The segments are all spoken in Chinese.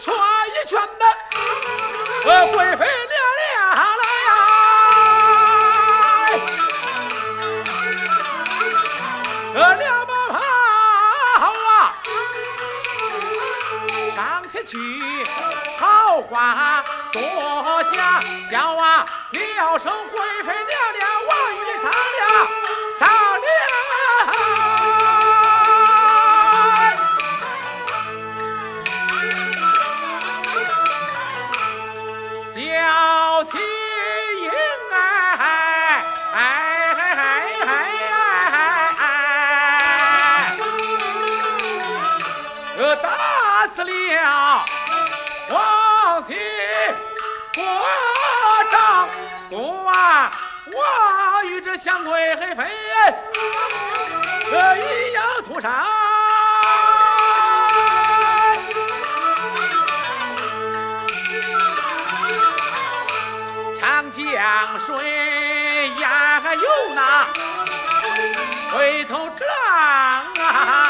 劝一劝的，呃，贵妃娘娘来呀，呃，两把炮啊，上前去，好话多讲，叫啊，了声贵妃娘娘，我与你商量商量。国丈国啊，我与这香贵妃可一样屠杀。长江水呀，还有那回头之浪啊！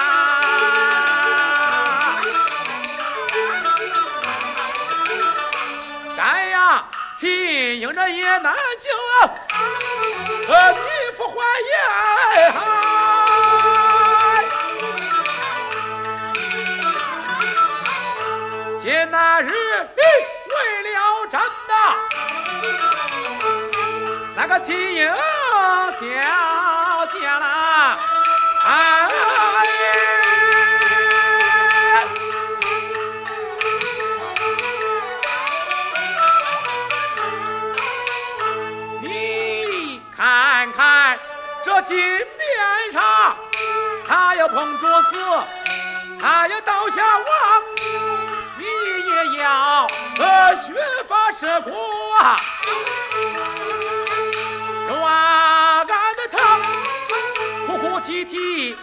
营这也难救，呃，你不还眼。今那日为了真呐。那个金英小金殿上，他要碰着死，他要倒下亡，你也要呃削发射骨啊！乱俺的疼，哭哭啼啼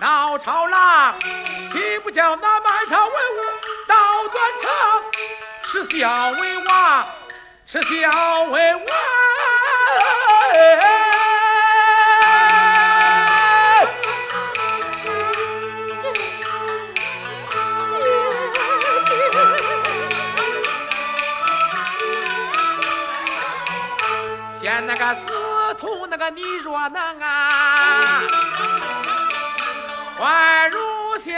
闹吵嚷，岂不叫那满朝文武倒断肠？耻笑为王，耻笑为王。你若能啊，换如小将，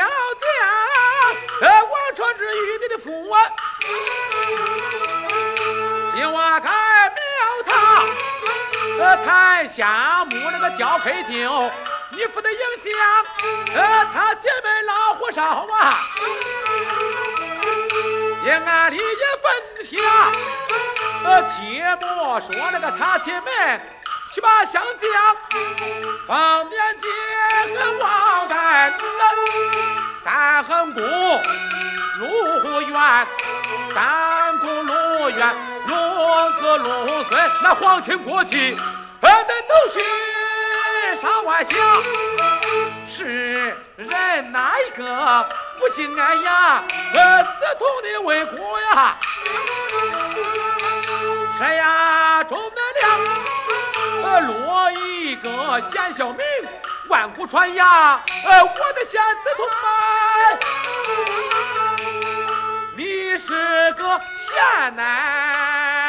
呃，王传之玉帝的父啊，希望改庙堂，呃，台下木那个雕配酒，你父的影响，呃，他姐妹老火烧啊，阴暗里也分享。呃，切莫说那个他姐妹去把相将，方年节和王干三横宫陆远，三宫陆远，龙子陆孙，那皇亲国戚，呃，那都去上万乡。是人哪一个不敬俺呀？呃，子同的为国呀！谁呀？钟德亮，呃，落一个贤孝名，万古传扬。呃，我的贤子同埋，你是个贤男，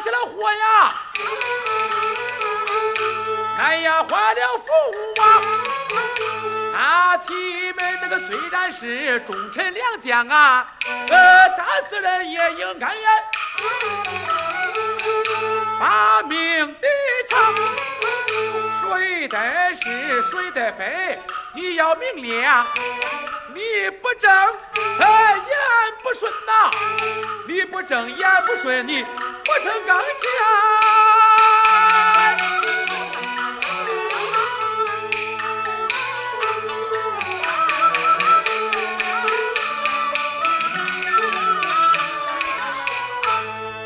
起了祸呀，俺呀坏了父啊。他妻们那个虽然是忠臣良将啊，呃，打死人也应该呀，把命抵偿。谁得是谁得非，你要明亮。你不正，呃，言不顺呐、你不正言不顺，你我成钢枪，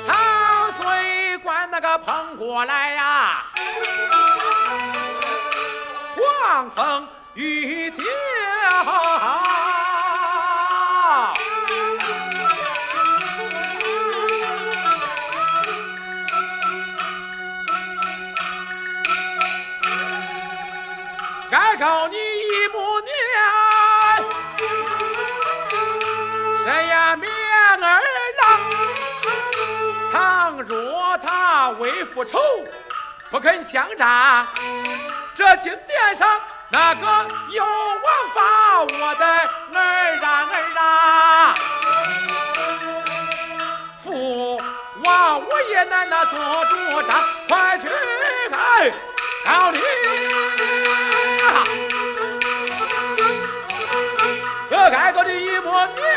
长水管那个碰过来呀，狂风雨天。该告你一母年，谁呀面儿郎？倘若他为复仇，不肯相战，这金殿上那个有王法我的儿啊儿啊！父王我也难那做主张，快去哎告你！我该告你一抹面。